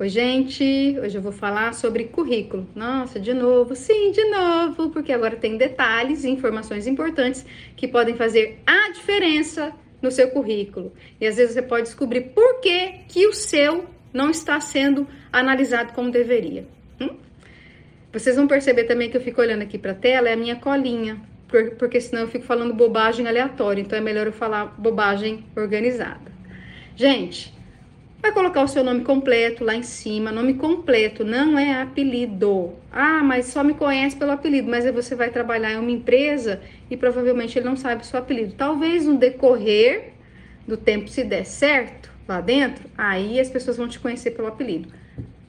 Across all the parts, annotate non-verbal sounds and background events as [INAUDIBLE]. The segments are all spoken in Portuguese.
Oi, gente! Hoje eu vou falar sobre currículo. Nossa, de novo? Sim, de novo, porque agora tem detalhes e informações importantes que podem fazer a diferença no seu currículo. E às vezes você pode descobrir por que, que o seu não está sendo analisado como deveria. Hum? Vocês vão perceber também que eu fico olhando aqui para a tela, é a minha colinha, porque senão eu fico falando bobagem aleatória, então é melhor eu falar bobagem organizada. Gente, Vai colocar o seu nome completo lá em cima. Nome completo não é apelido. Ah, mas só me conhece pelo apelido. Mas aí você vai trabalhar em uma empresa e provavelmente ele não sabe o seu apelido. Talvez no decorrer do tempo, se der certo lá dentro, aí as pessoas vão te conhecer pelo apelido.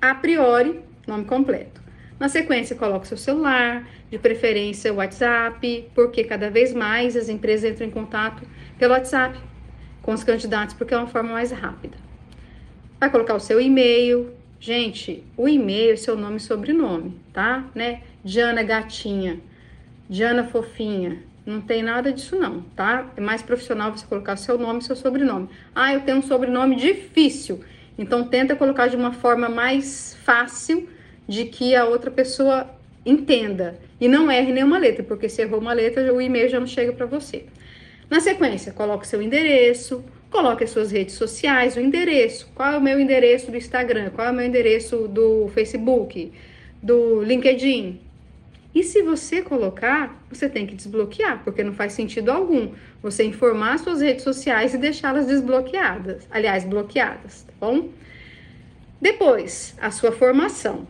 A priori, nome completo. Na sequência, coloque seu celular, de preferência o WhatsApp, porque cada vez mais as empresas entram em contato pelo WhatsApp com os candidatos, porque é uma forma mais rápida. Vai colocar o seu e-mail. Gente, o e-mail é seu nome e sobrenome, tá? Né? Diana Gatinha, Diana Fofinha. Não tem nada disso não, tá? É mais profissional você colocar seu nome e seu sobrenome. Ah, eu tenho um sobrenome difícil. Então tenta colocar de uma forma mais fácil de que a outra pessoa entenda e não erre nenhuma letra, porque se errou uma letra, o e-mail já não chega para você. Na sequência, coloque seu endereço, Coloque as suas redes sociais, o endereço. Qual é o meu endereço do Instagram? Qual é o meu endereço do Facebook? Do LinkedIn? E se você colocar, você tem que desbloquear, porque não faz sentido algum você informar suas redes sociais e deixá-las desbloqueadas, aliás, bloqueadas, tá bom? Depois, a sua formação.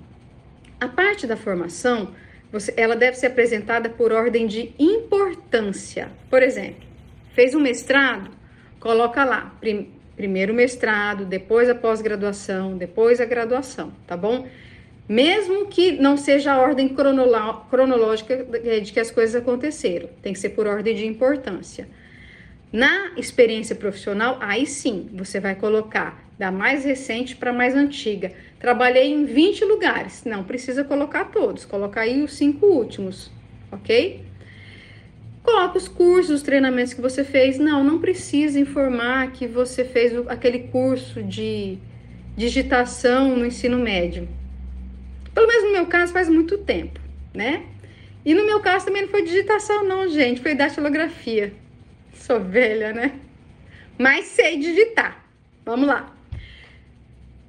A parte da formação, você, ela deve ser apresentada por ordem de importância. Por exemplo, fez um mestrado, coloca lá, prim, primeiro mestrado, depois a pós-graduação, depois a graduação, tá bom? Mesmo que não seja a ordem cronológica de que as coisas aconteceram, tem que ser por ordem de importância. Na experiência profissional, aí sim, você vai colocar da mais recente para mais antiga. Trabalhei em 20 lugares. Não precisa colocar todos, coloca aí os cinco últimos, ok? Coloca os cursos, os treinamentos que você fez. Não, não precisa informar que você fez aquele curso de digitação no ensino médio. Pelo menos no meu caso faz muito tempo, né? E no meu caso também não foi digitação não, gente, foi datilografia. Sou velha, né? Mas sei digitar. Vamos lá.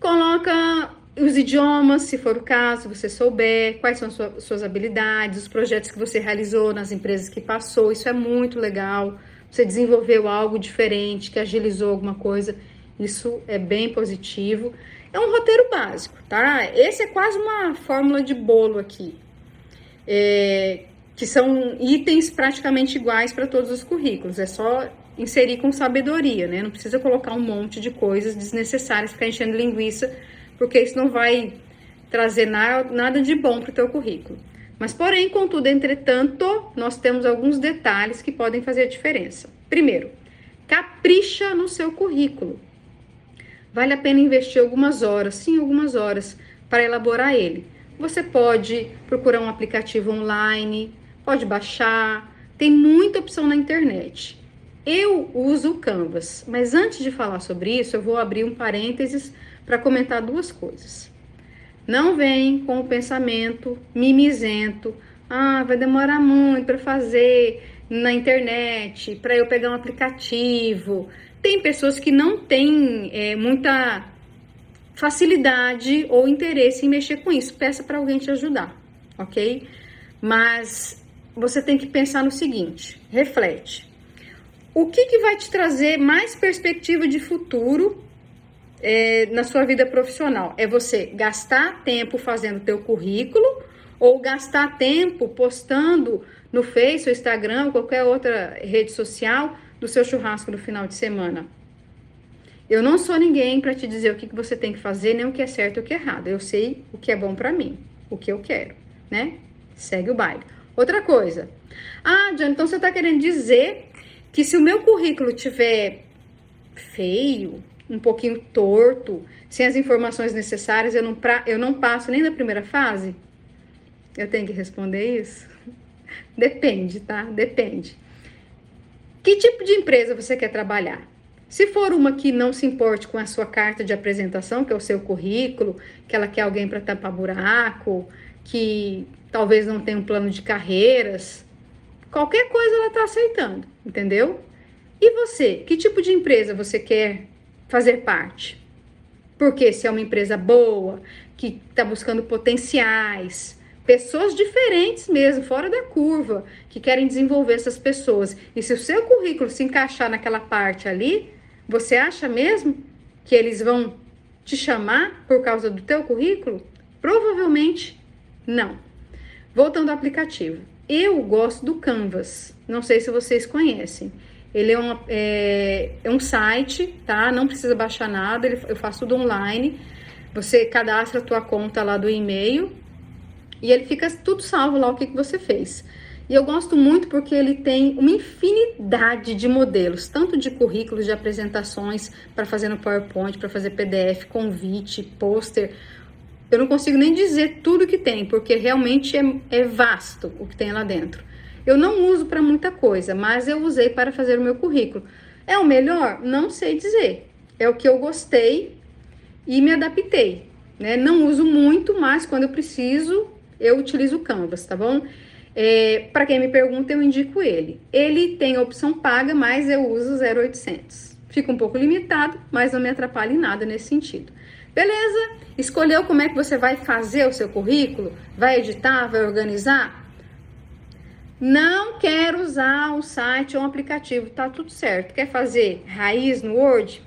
Coloca os idiomas, se for o caso, você souber, quais são suas, suas habilidades, os projetos que você realizou nas empresas que passou, isso é muito legal. Você desenvolveu algo diferente, que agilizou alguma coisa, isso é bem positivo. É um roteiro básico, tá? Esse é quase uma fórmula de bolo aqui, é, que são itens praticamente iguais para todos os currículos, é só inserir com sabedoria, né? Não precisa colocar um monte de coisas desnecessárias, ficar enchendo linguiça porque isso não vai trazer nada de bom para o teu currículo. Mas, porém, contudo, entretanto, nós temos alguns detalhes que podem fazer a diferença. Primeiro, capricha no seu currículo. Vale a pena investir algumas horas, sim, algumas horas, para elaborar ele. Você pode procurar um aplicativo online, pode baixar, tem muita opção na internet. Eu uso o Canvas, mas antes de falar sobre isso, eu vou abrir um parênteses para comentar duas coisas. Não vem com o pensamento mimizento, ah, vai demorar muito para fazer na internet, para eu pegar um aplicativo. Tem pessoas que não têm é, muita facilidade ou interesse em mexer com isso. Peça para alguém te ajudar, ok? Mas você tem que pensar no seguinte: reflete. O que, que vai te trazer mais perspectiva de futuro é, na sua vida profissional? É você gastar tempo fazendo teu currículo ou gastar tempo postando no Face, ou Instagram, ou qualquer outra rede social do seu churrasco no final de semana? Eu não sou ninguém para te dizer o que, que você tem que fazer, nem o que é certo e o que é errado. Eu sei o que é bom para mim, o que eu quero, né? Segue o baile. Outra coisa. Ah, John, então você está querendo dizer que se o meu currículo tiver feio, um pouquinho torto, sem as informações necessárias, eu não, pra, eu não passo nem da primeira fase? Eu tenho que responder isso? [LAUGHS] Depende, tá? Depende. Que tipo de empresa você quer trabalhar? Se for uma que não se importe com a sua carta de apresentação, que é o seu currículo, que ela quer alguém para tapar buraco, que talvez não tenha um plano de carreiras, qualquer coisa ela está aceitando, entendeu? E você, que tipo de empresa você quer fazer parte? Porque se é uma empresa boa, que está buscando potenciais, pessoas diferentes mesmo, fora da curva, que querem desenvolver essas pessoas. E se o seu currículo se encaixar naquela parte ali, você acha mesmo que eles vão te chamar por causa do teu currículo? Provavelmente não. Voltando ao aplicativo. Eu gosto do Canvas. Não sei se vocês conhecem. Ele é, uma, é, é um site, tá? Não precisa baixar nada. Ele, eu faço tudo online. Você cadastra a tua conta lá do e-mail e ele fica tudo salvo lá o que, que você fez. E eu gosto muito porque ele tem uma infinidade de modelos, tanto de currículos, de apresentações para fazer no PowerPoint, para fazer PDF, convite, pôster. Eu não consigo nem dizer tudo que tem, porque realmente é, é vasto o que tem lá dentro. Eu não uso para muita coisa, mas eu usei para fazer o meu currículo. É o melhor? Não sei dizer. É o que eu gostei e me adaptei. Né? Não uso muito, mas quando eu preciso, eu utilizo o Canvas, tá bom? É, para quem me pergunta, eu indico ele. Ele tem a opção paga, mas eu uso 0800. Fica um pouco limitado, mas não me atrapalha em nada nesse sentido. Beleza? Escolheu como é que você vai fazer o seu currículo? Vai editar? Vai organizar? Não quer usar um site ou um aplicativo, tá tudo certo. Quer fazer raiz no Word?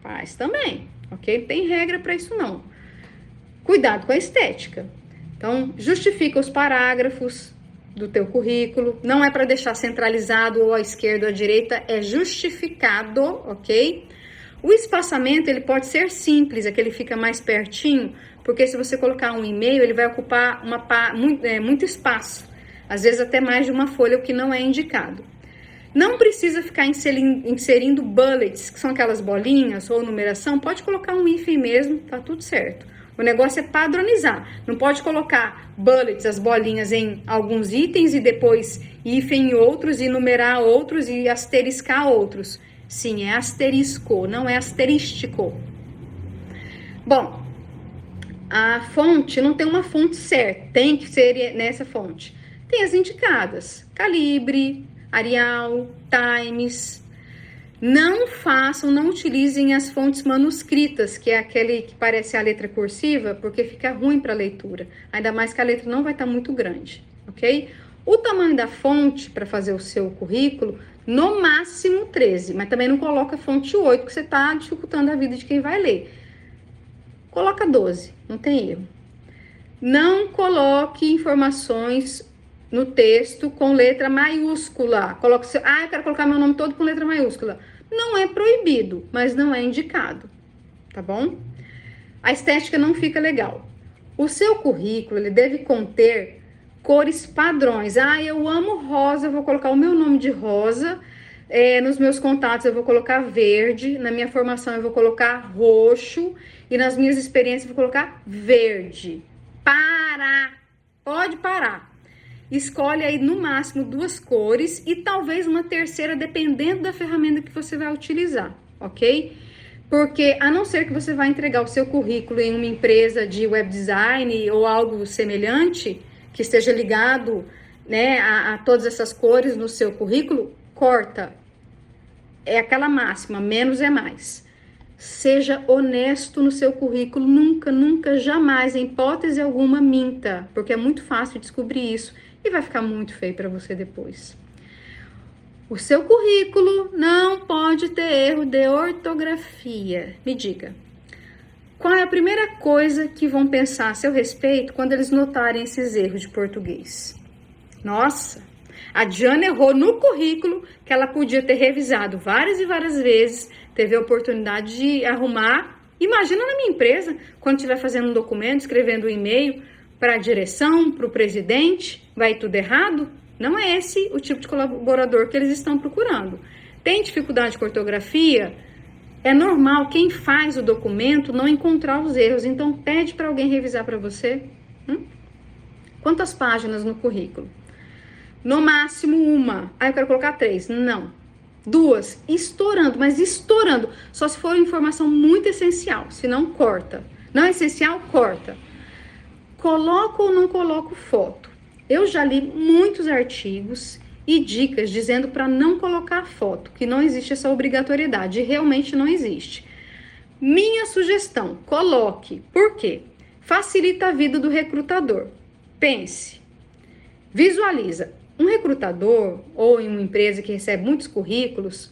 Faz também, ok? Não tem regra para isso não. Cuidado com a estética. Então, justifica os parágrafos, do teu currículo. Não é para deixar centralizado ou à esquerda ou à direita, é justificado, ok? O espaçamento ele pode ser simples, é que ele fica mais pertinho, porque se você colocar um e-mail, ele vai ocupar uma, muito, é, muito espaço, às vezes até mais de uma folha, o que não é indicado. Não precisa ficar inserindo, bullets, que são aquelas bolinhas ou numeração, pode colocar um hífen mesmo, tá tudo certo. O negócio é padronizar. Não pode colocar bullets, as bolinhas, em alguns itens e depois hífen em outros e numerar outros e asteriscar outros. Sim, é asterisco, não é asterístico. Bom, a fonte não tem uma fonte certa, tem que ser nessa fonte. Tem as indicadas: Calibre, Arial, Times, não façam, não utilizem as fontes manuscritas, que é aquele que parece a letra cursiva, porque fica ruim para leitura. Ainda mais que a letra não vai estar tá muito grande, ok? O tamanho da fonte para fazer o seu currículo, no máximo 13, mas também não coloca fonte 8, que você está dificultando a vida de quem vai ler. Coloca 12, não tem erro. Não coloque informações no texto com letra maiúscula. Coloque seu, ah, eu quero colocar meu nome todo com letra maiúscula. Não é proibido, mas não é indicado, tá bom? A estética não fica legal. O seu currículo ele deve conter cores padrões. Ah, eu amo rosa, eu vou colocar o meu nome de rosa. É, nos meus contatos eu vou colocar verde, na minha formação eu vou colocar roxo e nas minhas experiências eu vou colocar verde. Para! Pode parar. Escolhe aí no máximo duas cores e talvez uma terceira, dependendo da ferramenta que você vai utilizar, ok? Porque a não ser que você vá entregar o seu currículo em uma empresa de web design ou algo semelhante, que esteja ligado né, a, a todas essas cores no seu currículo, corta. É aquela máxima, menos é mais. Seja honesto no seu currículo, nunca, nunca, jamais, em hipótese alguma, minta, porque é muito fácil descobrir isso e vai ficar muito feio para você depois. O seu currículo não pode ter erro de ortografia. Me diga, qual é a primeira coisa que vão pensar a seu respeito quando eles notarem esses erros de português? Nossa, a Diana errou no currículo que ela podia ter revisado várias e várias vezes, teve a oportunidade de arrumar. Imagina na minha empresa, quando estiver fazendo um documento, escrevendo um e-mail, para a direção, para o presidente, vai tudo errado? Não é esse o tipo de colaborador que eles estão procurando. Tem dificuldade com ortografia? É normal quem faz o documento não encontrar os erros, então pede para alguém revisar para você. Hum? Quantas páginas no currículo? No máximo uma. Ah, eu quero colocar três. Não. duas, estourando, mas estourando. Só se for informação muito essencial, se não corta. Não é essencial, corta. Coloco ou não coloco foto? Eu já li muitos artigos e dicas dizendo para não colocar foto, que não existe essa obrigatoriedade, realmente não existe. Minha sugestão, coloque. Por quê? Facilita a vida do recrutador. Pense. Visualiza. Um recrutador ou em uma empresa que recebe muitos currículos,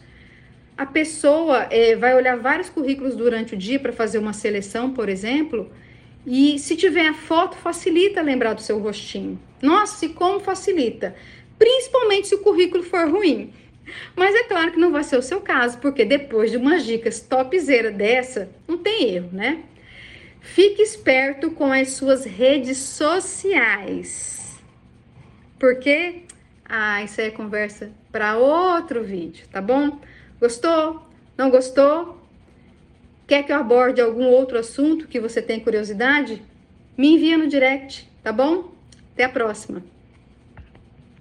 a pessoa é, vai olhar vários currículos durante o dia para fazer uma seleção, por exemplo, e se tiver a foto, facilita lembrar do seu rostinho. Nossa, e como facilita? Principalmente se o currículo for ruim. Mas é claro que não vai ser o seu caso, porque depois de umas dicas topzera dessa, não tem erro, né? Fique esperto com as suas redes sociais. Porque ah, isso aí é conversa para outro vídeo, tá bom? Gostou? Não gostou? Quer que eu aborde algum outro assunto que você tem curiosidade? Me envia no direct, tá bom? Até a próxima.